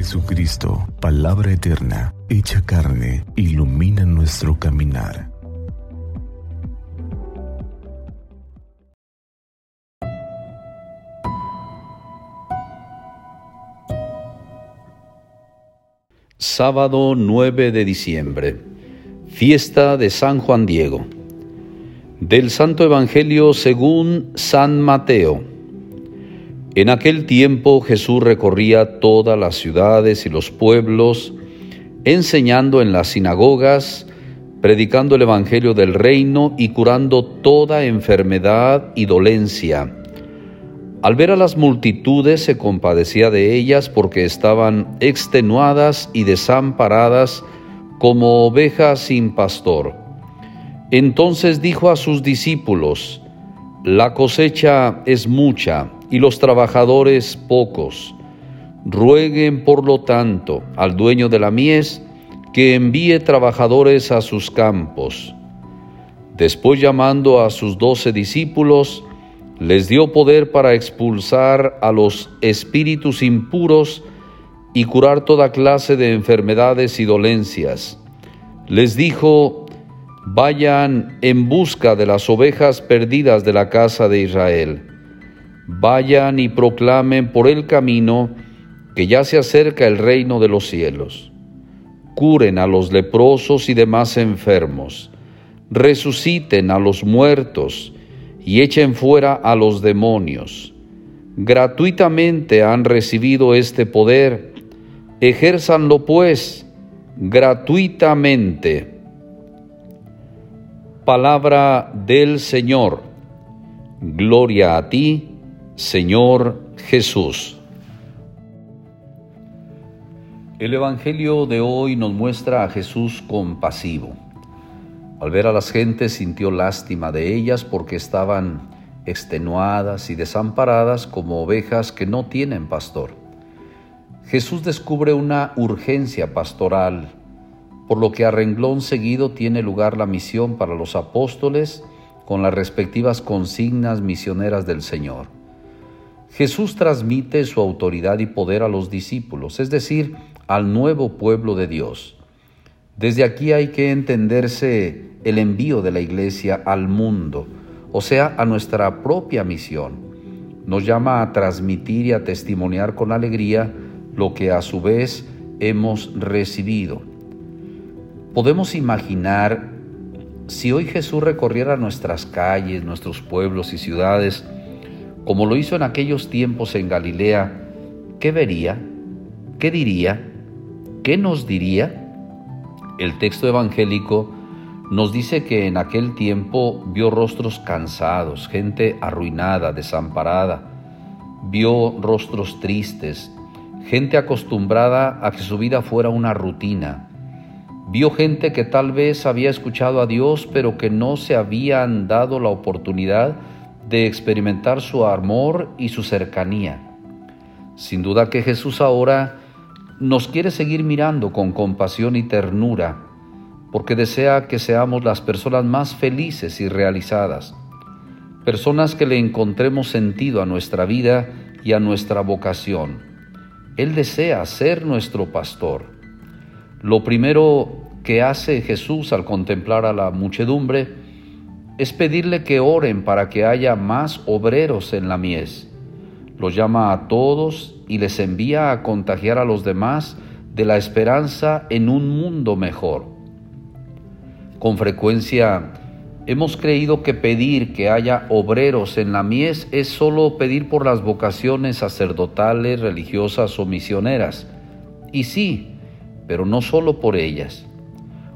Jesucristo, palabra eterna, hecha carne, ilumina nuestro caminar. Sábado 9 de diciembre, fiesta de San Juan Diego. Del Santo Evangelio según San Mateo. En aquel tiempo Jesús recorría todas las ciudades y los pueblos, enseñando en las sinagogas, predicando el Evangelio del reino y curando toda enfermedad y dolencia. Al ver a las multitudes se compadecía de ellas porque estaban extenuadas y desamparadas como ovejas sin pastor. Entonces dijo a sus discípulos, La cosecha es mucha y los trabajadores pocos. Rueguen, por lo tanto, al dueño de la mies que envíe trabajadores a sus campos. Después llamando a sus doce discípulos, les dio poder para expulsar a los espíritus impuros y curar toda clase de enfermedades y dolencias. Les dijo, vayan en busca de las ovejas perdidas de la casa de Israel. Vayan y proclamen por el camino que ya se acerca el reino de los cielos. Curen a los leprosos y demás enfermos. Resuciten a los muertos y echen fuera a los demonios. Gratuitamente han recibido este poder. Ejérzanlo pues gratuitamente. Palabra del Señor. Gloria a ti, Señor Jesús. El Evangelio de hoy nos muestra a Jesús compasivo. Al ver a las gentes sintió lástima de ellas porque estaban extenuadas y desamparadas como ovejas que no tienen pastor. Jesús descubre una urgencia pastoral, por lo que a renglón seguido tiene lugar la misión para los apóstoles con las respectivas consignas misioneras del Señor. Jesús transmite su autoridad y poder a los discípulos, es decir, al nuevo pueblo de Dios. Desde aquí hay que entenderse el envío de la iglesia al mundo, o sea, a nuestra propia misión. Nos llama a transmitir y a testimoniar con alegría lo que a su vez hemos recibido. Podemos imaginar si hoy Jesús recorriera nuestras calles, nuestros pueblos y ciudades, como lo hizo en aquellos tiempos en Galilea, ¿qué vería? ¿Qué diría? ¿Qué nos diría? El texto evangélico nos dice que en aquel tiempo vio rostros cansados, gente arruinada, desamparada, vio rostros tristes, gente acostumbrada a que su vida fuera una rutina, vio gente que tal vez había escuchado a Dios pero que no se habían dado la oportunidad de experimentar su amor y su cercanía. Sin duda que Jesús ahora nos quiere seguir mirando con compasión y ternura, porque desea que seamos las personas más felices y realizadas, personas que le encontremos sentido a nuestra vida y a nuestra vocación. Él desea ser nuestro pastor. Lo primero que hace Jesús al contemplar a la muchedumbre es pedirle que oren para que haya más obreros en la mies. Los llama a todos y les envía a contagiar a los demás de la esperanza en un mundo mejor. Con frecuencia hemos creído que pedir que haya obreros en la mies es solo pedir por las vocaciones sacerdotales, religiosas o misioneras. Y sí, pero no solo por ellas.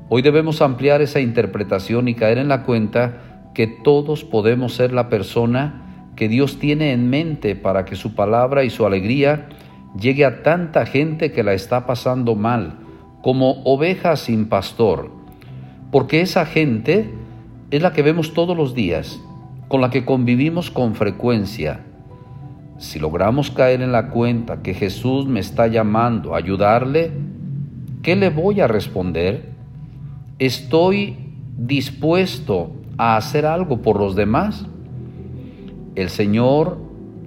Hoy debemos ampliar esa interpretación y caer en la cuenta que todos podemos ser la persona que Dios tiene en mente para que su palabra y su alegría llegue a tanta gente que la está pasando mal, como ovejas sin pastor, porque esa gente es la que vemos todos los días, con la que convivimos con frecuencia. Si logramos caer en la cuenta que Jesús me está llamando a ayudarle, ¿qué le voy a responder? ¿Estoy dispuesto a hacer algo por los demás. El Señor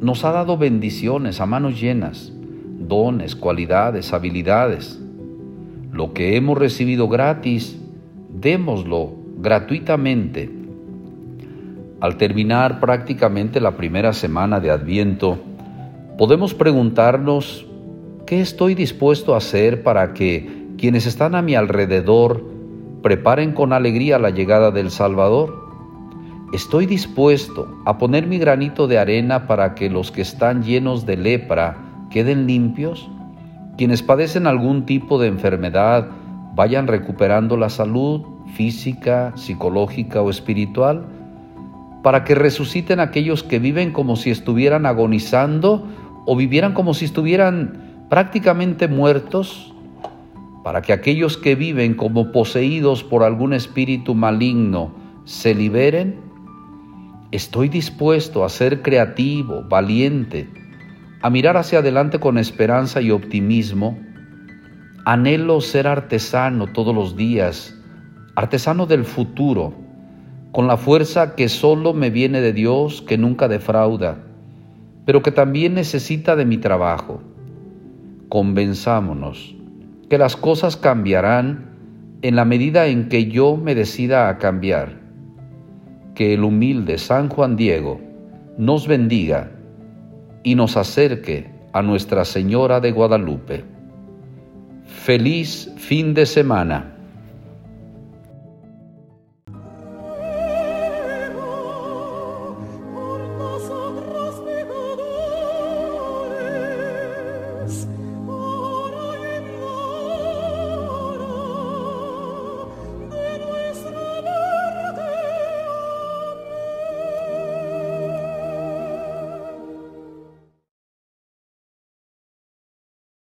nos ha dado bendiciones a manos llenas. dones, cualidades, habilidades. Lo que hemos recibido gratis, démoslo gratuitamente. Al terminar prácticamente la primera semana de Adviento, podemos preguntarnos, ¿qué estoy dispuesto a hacer para que quienes están a mi alrededor preparen con alegría la llegada del Salvador? ¿Estoy dispuesto a poner mi granito de arena para que los que están llenos de lepra queden limpios? Quienes padecen algún tipo de enfermedad vayan recuperando la salud física, psicológica o espiritual? para que resuciten aquellos que viven como si estuvieran agonizando o vivieran como si estuvieran prácticamente muertos, para que aquellos que viven como poseídos por algún espíritu maligno se liberen. Estoy dispuesto a ser creativo, valiente, a mirar hacia adelante con esperanza y optimismo. Anhelo ser artesano todos los días, artesano del futuro con la fuerza que solo me viene de Dios, que nunca defrauda, pero que también necesita de mi trabajo. Convenzámonos que las cosas cambiarán en la medida en que yo me decida a cambiar. Que el humilde San Juan Diego nos bendiga y nos acerque a Nuestra Señora de Guadalupe. Feliz fin de semana.